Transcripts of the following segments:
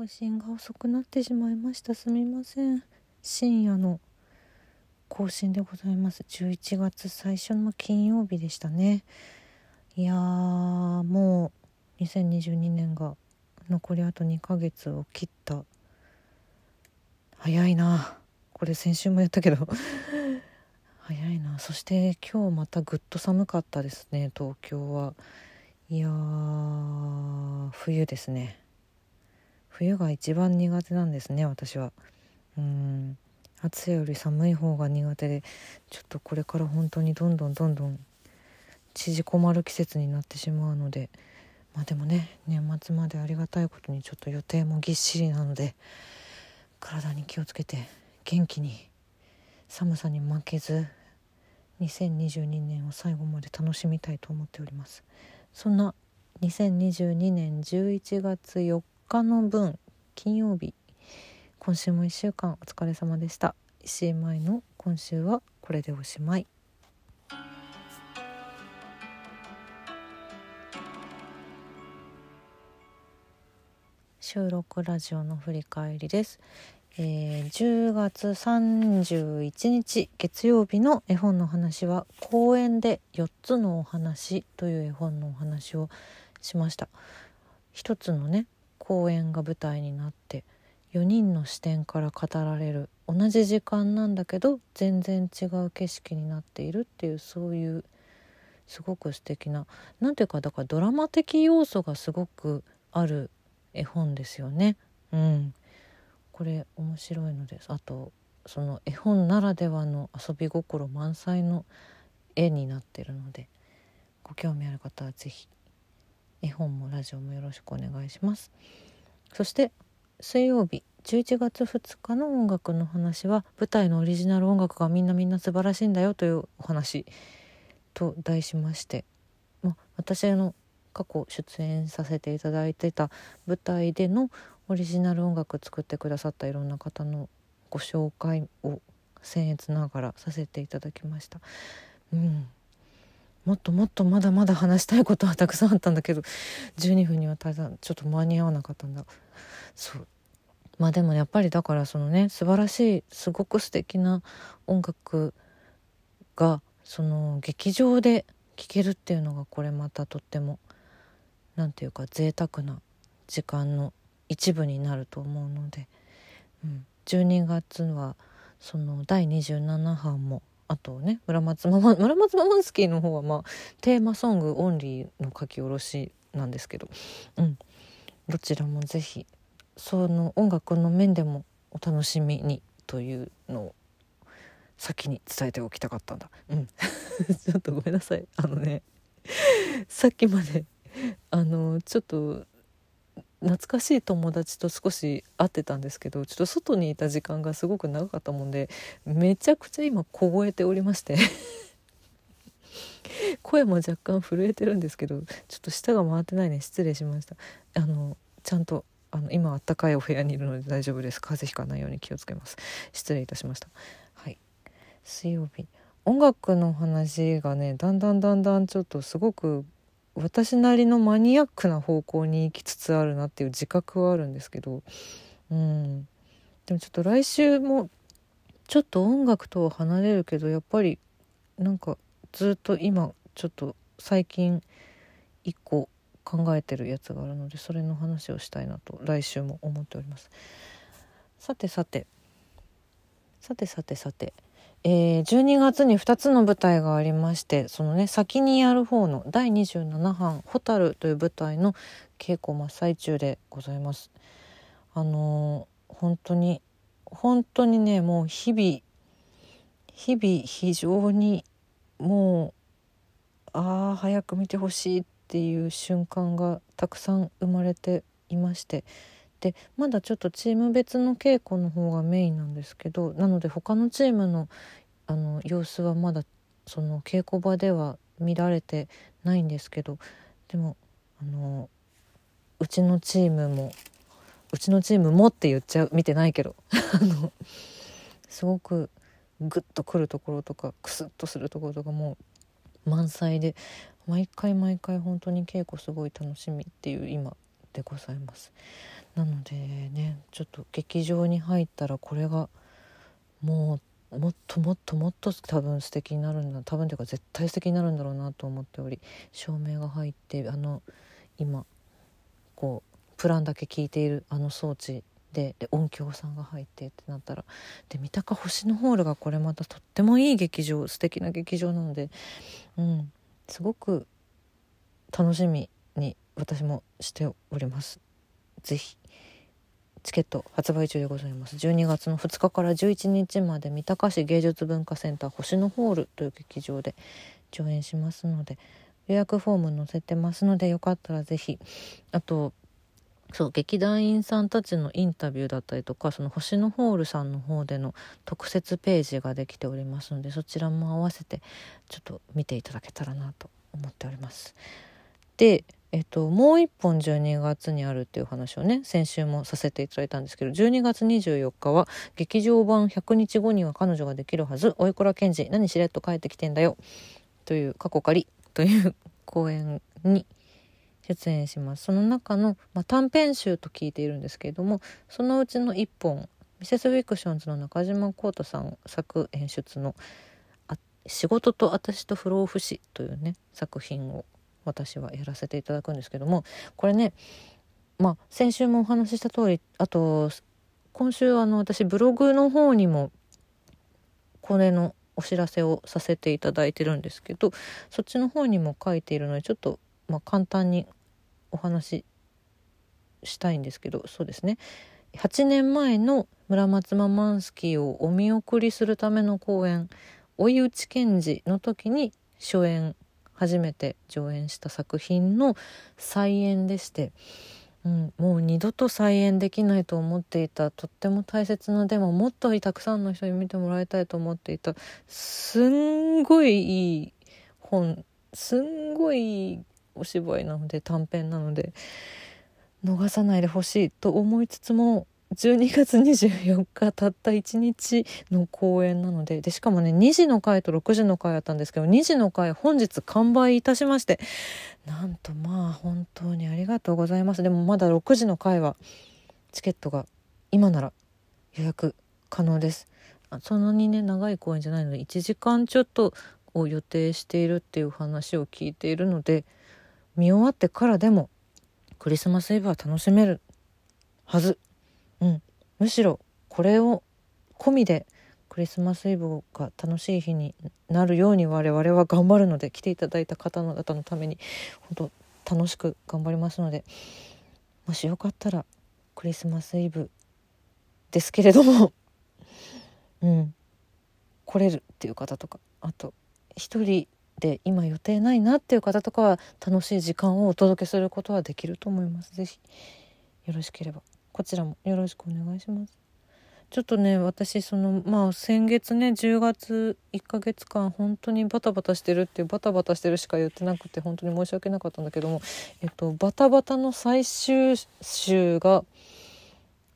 更新が遅くなってしまいました。すみません。深夜の更新でございます。11月最初の金曜日でしたね。いやーもう2022年が残りあと2ヶ月を切った。早いな。これ先週もやったけど。早いな。そして今日またぐっと寒かったですね東京は。いやー冬ですね。冬が一番苦手なんですね私は。うん。暑さより寒い方が苦手でちょっとこれから本当にどんどんどんどん縮こまる季節になってしまうので。まあでもね年末までありがたいことにちょっと予定もぎっしりなので体に気をつけて元気に寒さに負けず2022年を最後まで楽しみたいと思っております。そんな2022年11月4日の分金曜日今週も1週間お疲れ様でした。石井舞の今週はこれでおしまい。収録ラジオの振り返りです、えー、10月31日月曜日の絵本の話は公園で4つのお話という絵本のお話をしました。一つのね公園が舞台になって4人の視点から語られる。同じ時間なんだけど全然違う景色になっているっていうそういうすごく素敵な何ていうかだからドラマ的要素がすごくある絵本ですよね。うん、これ面白いのです。あとその絵本ならではの遊び心満載の絵になってるのでご興味ある方は是非絵本もラジオもよろしくお願いしますそして水曜日11月2日の音楽の話は舞台のオリジナル音楽がみんなみんな素晴らしいんだよというお話と題しまして、ま、私の過去出演させていただいてた舞台でのオリジナル音楽作ってくださったいろんな方のご紹介を僭越ながらさせていただきました。うん、もっともっとまだまだ話したいことはたくさんあったんだけど12分にはただちょっと間に合わなかったんだ。そう。まあでもやっぱりだからそのね素晴らしいすごく素敵な音楽がその劇場で聴けるっていうのがこれまたとっても何て言うか贅沢な時間の一部になると思うので、うん、12月はその第27版もあとね村松ママ村松ママンスキーの方はまあテーマソングオンリーの書き下ろしなんですけど、うん、どちらも是非その音楽の面でもお楽しみにというのを先に伝えておきたかったんだ。うん、ちょっとごめんなさい。あのねさっきまであのちょっと懐かしい友達と少し会ってたんですけどちょっと外にいた時間がすごく長かったもんでめちゃくちゃ今凍えておりまして。声も若干震えてるんですけどちょっと舌が回ってないね。失礼しました。あのちゃんとあの今あったかいお部屋にいるので大丈夫です。風邪ひかないように気をつけます。失礼いたしました。はい。水曜日。音楽の話がねだんだんだんだんちょっとすごく私なりのマニアックな方向に行きつつあるなっていう自覚はあるんですけどうん。でもちょっと来週もちょっと音楽とは離れるけどやっぱりなんかずっと今ちょっと最近一個考えてるやつがあるのでそれの話をしたいなと来週も思っております。さてさて。さてさてさて。えー、12月に2つの舞台がありましてそのね先にやる方の第27版「蛍」という舞台の稽古真っ最中でございます。あのー、本当に本当にねもう日々日々非常にもうああ早く見てほしいっていう瞬間がたくさん生まれていましてでまだちょっとチーム別の稽古の方がメインなんですけどなので他のチームのあの様子はまだその稽古場では見られてないんですけどでもあのうちのチームもうちのチームもって言っちゃう見てないけど あのすごくグッとくるところとかクスッとするところとかも満載で毎回毎回本当に稽古すごい楽しみっていう今でございます。なのでねちょっと劇場に入ったらこれがもうもっともっともっと多分素敵になるんだ多分というか絶対素敵になるんだろうなと思っており照明が入ってあの今こうプランだけ聞いているあの装置でで音響さんが入ってってなったらで三鷹星のホールがこれまたとってもいい劇場素敵な劇場なので、うん、すごく楽しみに私もしております。ぜひチケット発売中でございます12月の2日から11日まで三鷹市芸術文化センター星のホールという劇場で上演しますので予約フォーム載せてますのでよかったらぜひあとそう劇団員さんたちのインタビューだったりとかその星のホールさんの方での特設ページができておりますのでそちらも合わせてちょっと見ていただけたらなと思っております。で、えっと、もう一本12月にあるっていう話をね先週もさせていただいたんですけど12月24日は劇場版100日後には彼女ができるはず。おいくら賢治何しれっと帰ってきてんだよ。という過去仮という公演に出演します。その中の、まあ、短編集と聞いているんですけれどもそのうちの1本ミセスフィクションズの中島浩太さん作演出の「仕事と私と不老不死」というね作品を私はやらせていただくんですけどもこれねまあ先週もお話しした通りあと今週あの私ブログの方にもこれのお知らせをさせていただいてるんですけどそっちの方にも書いているのでちょっとまあ簡単にお話ししたいんですけどそうですね。8年前の村松ママンスキーをお見送りするための公演追い打ち検事の時に初演初めて上演した作品の再演でして、うん、もう二度と再演できないと思っていたとっても大切なでももっとたくさんの人に見てもらいたいと思っていたすんごいいい本すんごいいいお芝居なので短編なので逃さないでほしいと思いつつも12月24日たった1日の公演なのででしかもね2時の回と6時の回あったんですけど2時の回本日完売いたしましてなんとまあ本当にありがとうございます。でもまだ6時の回はチケットが今なら予約可能です。そんなにね長い公演じゃないので1時間ちょっとを予定しているっていう話を聞いているので見終わってからでもクリスマスイブは楽しめるはず。うん、むしろこれを込みでクリスマスイブが楽しい日になるように我々は頑張るので来ていただいた方の方のために本当楽しく頑張りますのでもしよかったらクリスマスイブですけれども うん。来れるっていう方とかあと一人で今予定ないなっていう方とかは楽しい時間をお届けすることはできると思います。ぜひよろしければ。こちらも。よろしくお願いします。ちょっとね私そのまあ先月ね10月1ヶ月間本当にバタバタしてるってバタバタしてるしか言ってなくて本当に申し訳なかったんだけども、えっと、バタバタの最終週が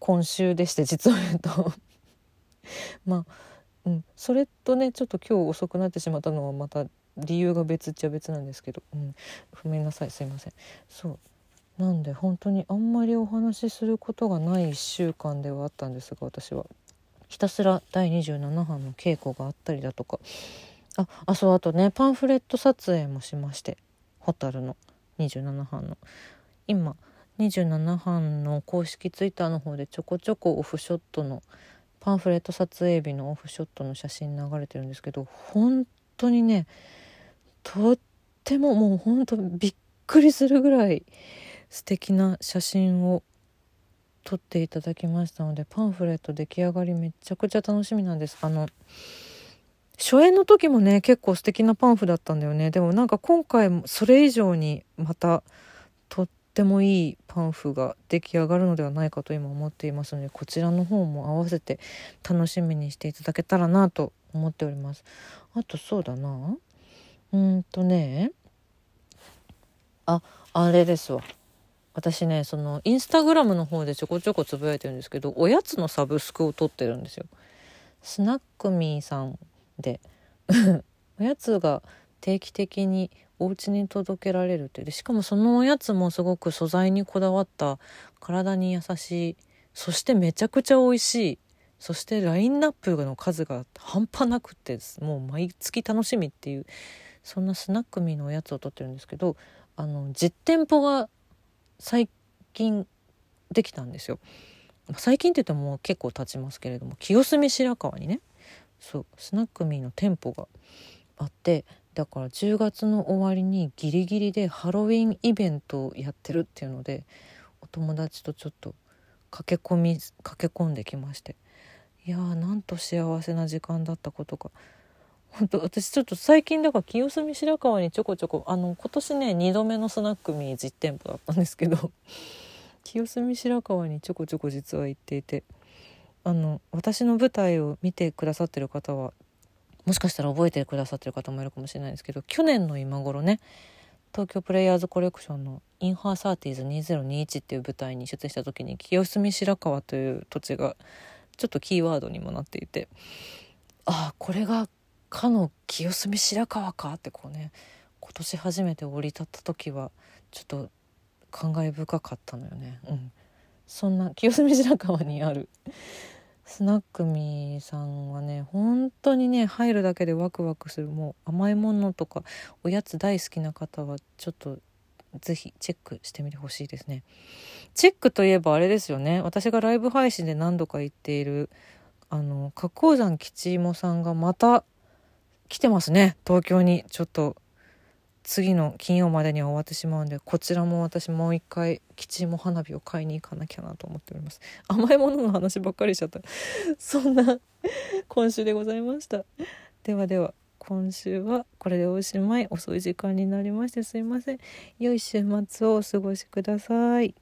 今週でして実を言うと。まあ、うん、それとねちょっと今日遅くなってしまったのはまた理由が別っちゃ別なんですけど、うん、ごめんなさい。すいません。そう。なんで本当にあんまりお話しすることがない1週間ではあったんですが私はひたすら第27版の稽古があったりだとかああそうあとねパンフレット撮影もしまして蛍の27版の。今27版の公式ツイッターの方でちょこちょこオフショットのパンフレット撮影日のオフショットの写真流れてるんですけど本当にねとってももう本当びっくりするぐらい素敵な写真を撮っていただきましたのでパンフレット出来上がりめちゃくちゃ楽しみなんです。あの初演の時もね結構素敵なパンフだったんだよね。でもなんか今回もそれ以上にまたとってもいいパンフが出来上がるのではないかと今思っていますのでこちらの方も合わせて楽しみにしていただけたらなと思っております。あとそうだな。うんとね。ああれですわ。私ねそのインスタグラムの方でちょこちょこつぶやいてるんですけどおやつのサブスクを撮ってるんですよ。スナックミーさんで。おやつが定期的にお家に届けられるってでしかもそのおやつもすごく素材にこだわった体に優しいそしてめちゃくちゃ美味しいそしてラインナップの数が半端なくてもう毎月楽しみっていうそんなスナックミーのおやつを取ってるんですけどあの実店舗が最近できたんですよ。最近って言っても結構経ちますけれども清澄白河にねそうスナックミーの店舗があってだから10月の終わりにギリギリでハロウィンイベントをやってるっていうのでお友達とちょっと駆け込み駆け込んできましていやーなんと幸せな時間だったことか本当私ちょっと最近だから清澄白河にちょこちょこあの今年ね2度目のスナックミー実店舗だったんですけど 清澄白河にちょこちょこ実は行っていてあの私の舞台を見てくださってる方はもしかしたら覚えてくださってる方もいるかもしれないですけど去年の今頃ね東京プレイヤーズコレクションの「インハーサーティーズ2021」っていう舞台に出演した時に清澄白河という土地がちょっとキーワードにもなっていてああこれがかの清澄白河かってこうね今年初めて降り立った時はちょっと感慨深かったのよね。うん、そんな清澄白河にあるスナックミーさんはね本当にね入るだけでワクワクするもう甘いものとかおやつ大好きな方はちょっと是非チェックしてみてほしいですね。チェックといえばあれですよね私がライブ配信で何度か言っているあの花崗山吉芋さんがまた来てますね。東京にちょっと次の金曜までには終わってしまうんでこちらも私もう一回吉芋花火を買いに行かなきゃなと思っております。甘いものの話ばっかりしちゃった。そんな今週でございました。ではでは今週はこれでおしまい。遅い時間になりましてすいません。良い週末をお過ごしください。